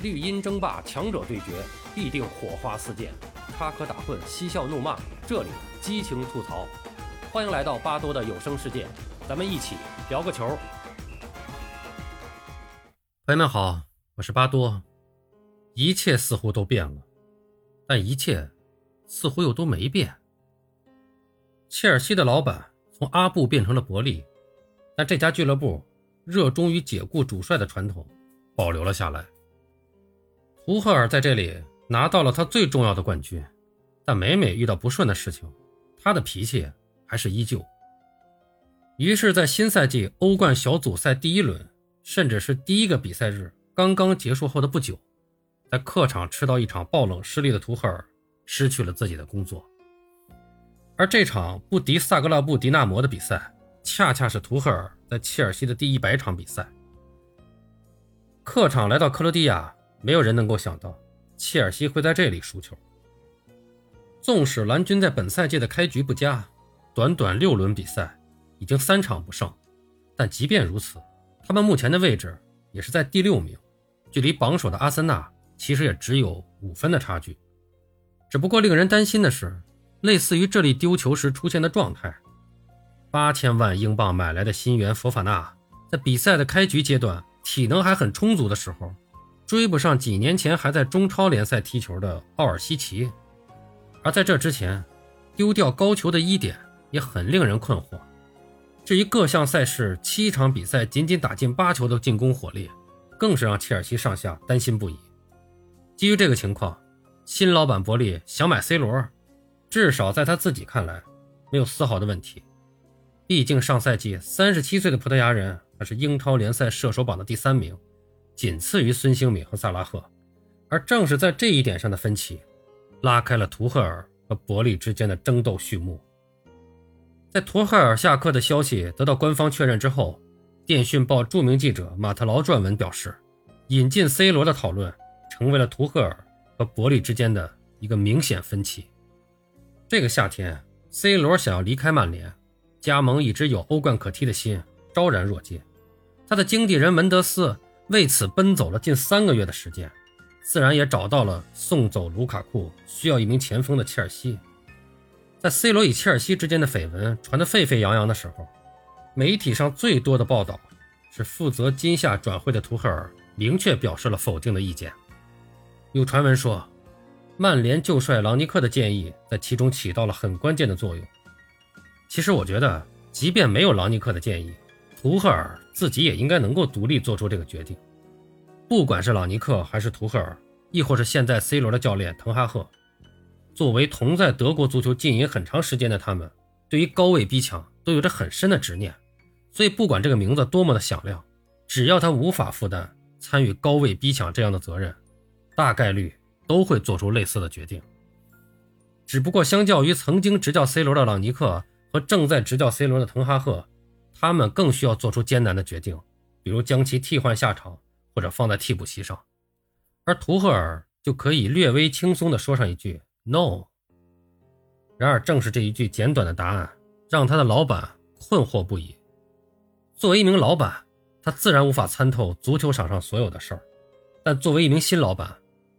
绿茵争霸，强者对决，必定火花四溅，插科打诨，嬉笑怒骂，这里激情吐槽。欢迎来到巴多的有声世界，咱们一起聊个球。朋友们好，我是巴多。一切似乎都变了，但一切似乎又都没变。切尔西的老板从阿布变成了伯利，但这家俱乐部热衷于解雇主帅的传统保留了下来。图赫尔在这里拿到了他最重要的冠军，但每每遇到不顺的事情，他的脾气还是依旧。于是，在新赛季欧冠小组赛第一轮，甚至是第一个比赛日刚刚结束后的不久，在客场吃到一场爆冷失利的图赫尔失去了自己的工作。而这场不敌萨格勒布迪纳摩的比赛，恰恰是图赫尔在切尔西的第一百场比赛。客场来到克罗地亚，没有人能够想到切尔西会在这里输球。纵使蓝军在本赛季的开局不佳，短短六轮比赛已经三场不胜，但即便如此，他们目前的位置也是在第六名，距离榜首的阿森纳其实也只有五分的差距。只不过令人担心的是。类似于这里丢球时出现的状态，八千万英镑买来的新援佛法纳，在比赛的开局阶段体能还很充足的时候，追不上几年前还在中超联赛踢球的奥尔西奇，而在这之前，丢掉高球的一点也很令人困惑。至于各项赛事七场比赛仅仅打进八球的进攻火力，更是让切尔西上下担心不已。基于这个情况，新老板伯利想买 C 罗。至少在他自己看来，没有丝毫的问题。毕竟上赛季三十七岁的葡萄牙人还是英超联赛射手榜的第三名，仅次于孙兴敏和萨拉赫。而正是在这一点上的分歧，拉开了图赫尔和伯利之间的争斗序幕。在图赫尔下课的消息得到官方确认之后，电讯报著名记者马特劳撰文表示，引进 C 罗的讨论成为了图赫尔和伯利之间的一个明显分歧。这个夏天，C 罗想要离开曼联，加盟一支有欧冠可踢的心昭然若揭。他的经纪人门德斯为此奔走了近三个月的时间，自然也找到了送走卢卡库需要一名前锋的切尔西。在 C 罗与切尔西之间的绯闻传得沸沸扬扬的时候，媒体上最多的报道是负责今夏转会的图赫尔明确表示了否定的意见。有传闻说。曼联旧帅朗尼克的建议在其中起到了很关键的作用。其实我觉得，即便没有朗尼克的建议，图赫尔自己也应该能够独立做出这个决定。不管是朗尼克还是图赫尔，亦或是现在 C 罗的教练滕哈赫，作为同在德国足球经营很长时间的他们，对于高位逼抢都有着很深的执念。所以，不管这个名字多么的响亮，只要他无法负担参与高位逼抢这样的责任，大概率。都会做出类似的决定，只不过相较于曾经执教 C 罗的朗尼克和正在执教 C 罗的滕哈赫，他们更需要做出艰难的决定，比如将其替换下场或者放在替补席上，而图赫尔就可以略微轻松地说上一句 “no”。然而，正是这一句简短的答案，让他的老板困惑不已。作为一名老板，他自然无法参透足球场上所有的事儿，但作为一名新老板，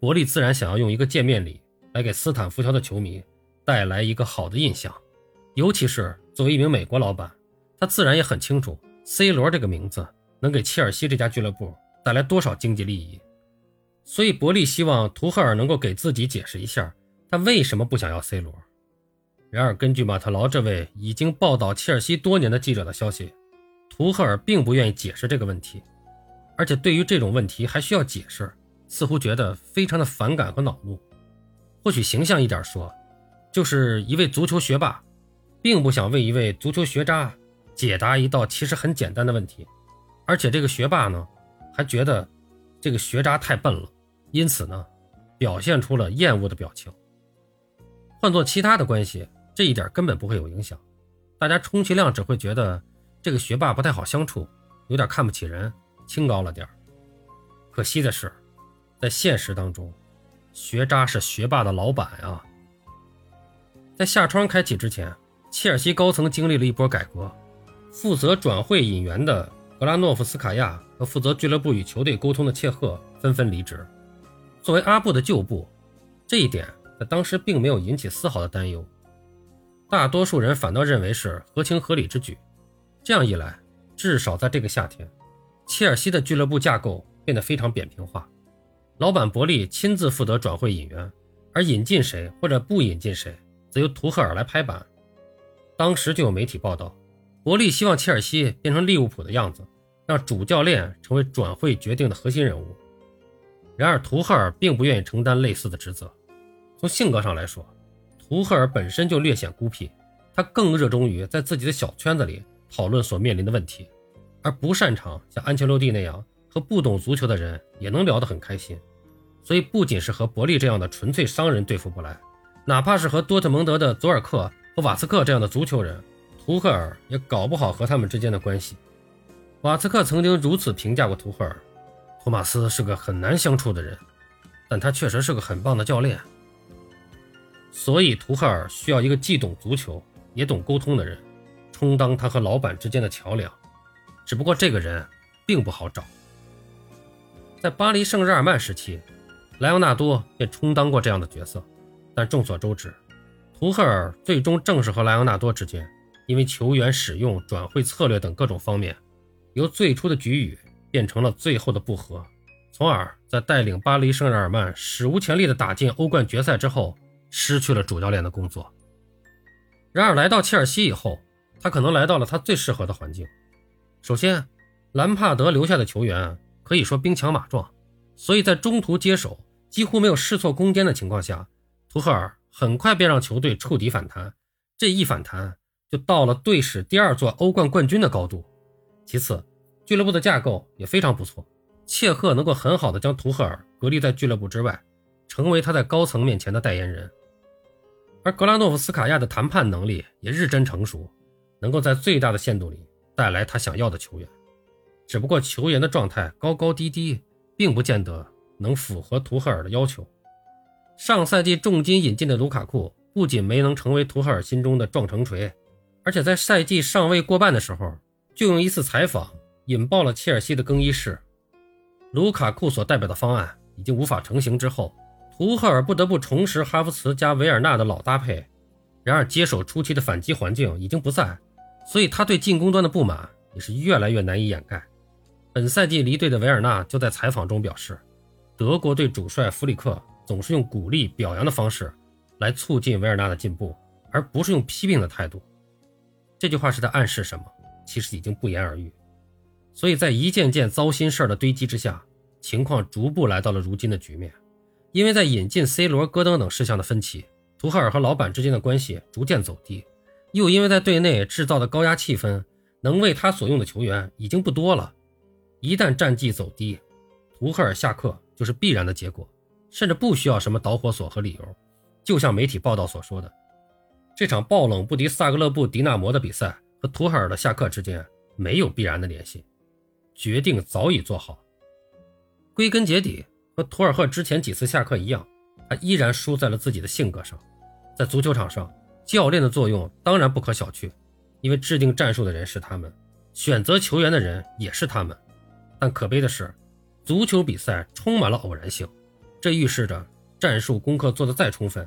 伯利自然想要用一个见面礼来给斯坦福桥的球迷带来一个好的印象，尤其是作为一名美国老板，他自然也很清楚 C 罗这个名字能给切尔西这家俱乐部带来多少经济利益，所以伯利希望图赫尔能够给自己解释一下他为什么不想要 C 罗。然而，根据马特劳这位已经报道切尔西多年的记者的消息，图赫尔并不愿意解释这个问题，而且对于这种问题还需要解释。似乎觉得非常的反感和恼怒，或许形象一点说，就是一位足球学霸，并不想为一位足球学渣解答一道其实很简单的问题，而且这个学霸呢，还觉得这个学渣太笨了，因此呢，表现出了厌恶的表情。换做其他的关系，这一点根本不会有影响，大家充其量只会觉得这个学霸不太好相处，有点看不起人，清高了点可惜的是。在现实当中，学渣是学霸的老板啊。在夏窗开启之前，切尔西高层经历了一波改革，负责转会引援的格拉诺夫斯卡亚和负责俱乐部与球队沟通的切赫纷纷离职，作为阿布的旧部，这一点在当时并没有引起丝毫的担忧。大多数人反倒认为是合情合理之举。这样一来，至少在这个夏天，切尔西的俱乐部架构变得非常扁平化。老板伯利亲自负责转会引援，而引进谁或者不引进谁，则由图赫尔来拍板。当时就有媒体报道，伯利希望切尔西变成利物浦的样子，让主教练成为转会决定的核心人物。然而，图赫尔并不愿意承担类似的职责。从性格上来说，图赫尔本身就略显孤僻，他更热衷于在自己的小圈子里讨论所面临的问题，而不擅长像安切洛蒂那样和不懂足球的人也能聊得很开心。所以，不仅是和伯利这样的纯粹商人对付不来，哪怕是和多特蒙德的佐尔克和瓦斯克这样的足球人，图赫尔也搞不好和他们之间的关系。瓦茨克曾经如此评价过图赫尔。托马斯是个很难相处的人，但他确实是个很棒的教练。所以图赫尔需要一个既懂足球也懂沟通的人，充当他和老板之间的桥梁。只不过这个人并不好找。在巴黎圣日耳曼时期，莱昂纳多便充当过这样的角色。但众所周知，图赫尔最终正是和莱昂纳多之间，因为球员使用、转会策略等各种方面，由最初的局域。变成了最后的不和，从而在带领巴黎圣日耳曼史无前例的打进欧冠决赛之后，失去了主教练的工作。然而来到切尔西以后，他可能来到了他最适合的环境。首先，兰帕德留下的球员可以说兵强马壮，所以在中途接手几乎没有试错空间的情况下，图赫尔很快便让球队触底反弹。这一反弹就到了队史第二座欧冠冠军的高度。其次，俱乐部的架构也非常不错，切赫能够很好的将图赫尔隔离在俱乐部之外，成为他在高层面前的代言人。而格拉诺夫斯卡亚的谈判能力也日臻成熟，能够在最大的限度里带来他想要的球员。只不过球员的状态高高低低，并不见得能符合图赫尔的要求。上赛季重金引进的卢卡库不仅没能成为图赫尔心中的撞城锤，而且在赛季尚未过半的时候，就用一次采访。引爆了切尔西的更衣室。卢卡库所代表的方案已经无法成型之后，图赫尔不得不重拾哈弗茨加维尔纳的老搭配。然而接手初期的反击环境已经不在，所以他对进攻端的不满也是越来越难以掩盖。本赛季离队的维尔纳就在采访中表示，德国队主帅弗里克总是用鼓励表扬的方式来促进维尔纳的进步，而不是用批评的态度。这句话是在暗示什么？其实已经不言而喻。所以在一件件糟心事儿的堆积之下，情况逐步来到了如今的局面。因为在引进 C 罗、戈登等事项的分歧，图赫尔和老板之间的关系逐渐走低；又因为在队内制造的高压气氛，能为他所用的球员已经不多了。一旦战绩走低，图赫尔下课就是必然的结果，甚至不需要什么导火索和理由。就像媒体报道所说的，这场爆冷不敌萨格勒布迪纳摩的比赛和图赫尔的下课之间没有必然的联系。决定早已做好。归根结底，和图尔赫之前几次下课一样，他依然输在了自己的性格上。在足球场上，教练的作用当然不可小觑，因为制定战术的人是他们，选择球员的人也是他们。但可悲的是，足球比赛充满了偶然性，这预示着战术功课做得再充分，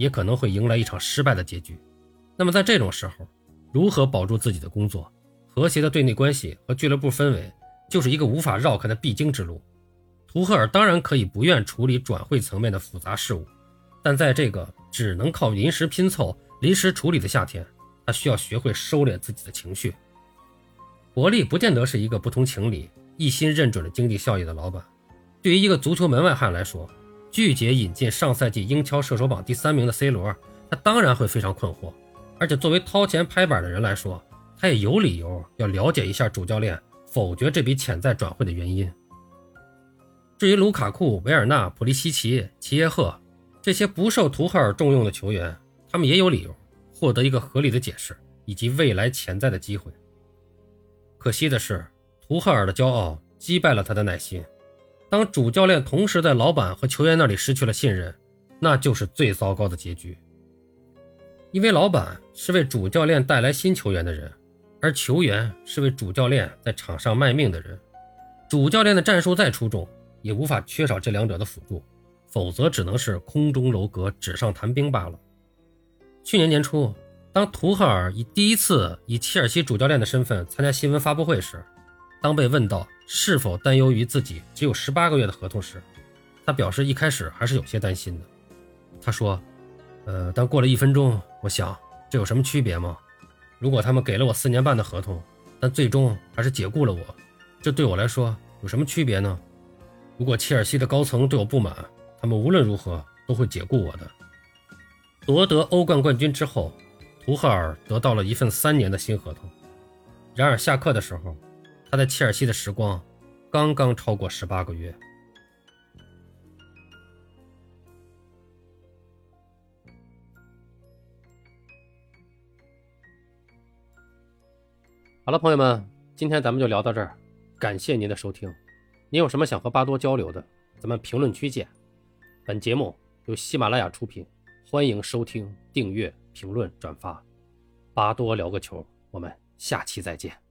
也可能会迎来一场失败的结局。那么在这种时候，如何保住自己的工作、和谐的队内关系和俱乐部氛围？就是一个无法绕开的必经之路。图赫尔当然可以不愿处理转会层面的复杂事务，但在这个只能靠临时拼凑、临时处理的夏天，他需要学会收敛自己的情绪。伯利不见得是一个不通情理、一心认准了经济效益的老板。对于一个足球门外汉来说，拒绝引进上赛季英超射手榜第三名的 C 罗，他当然会非常困惑。而且作为掏钱拍板的人来说，他也有理由要了解一下主教练。否决这笔潜在转会的原因。至于卢卡库、维尔纳、普利西奇、齐耶赫这些不受图赫尔重用的球员，他们也有理由获得一个合理的解释以及未来潜在的机会。可惜的是，图赫尔的骄傲击败了他的耐心。当主教练同时在老板和球员那里失去了信任，那就是最糟糕的结局。因为老板是为主教练带来新球员的人。而球员是为主教练在场上卖命的人，主教练的战术再出众，也无法缺少这两者的辅助，否则只能是空中楼阁、纸上谈兵罢了。去年年初，当图赫尔以第一次以切尔西主教练的身份参加新闻发布会时，当被问到是否担忧于自己只有十八个月的合同时，他表示一开始还是有些担心的。他说：“呃，但过了一分钟，我想这有什么区别吗？如果他们给了我四年半的合同，但最终还是解雇了我，这对我来说有什么区别呢？如果切尔西的高层对我不满，他们无论如何都会解雇我的。”夺得欧冠冠军之后，图赫尔得到了一份三年的新合同。然而下课的时候，他在切尔西的时光刚刚超过十八个月。好了，朋友们，今天咱们就聊到这儿，感谢您的收听。您有什么想和巴多交流的，咱们评论区见。本节目由喜马拉雅出品，欢迎收听、订阅、评论、转发。巴多聊个球，我们下期再见。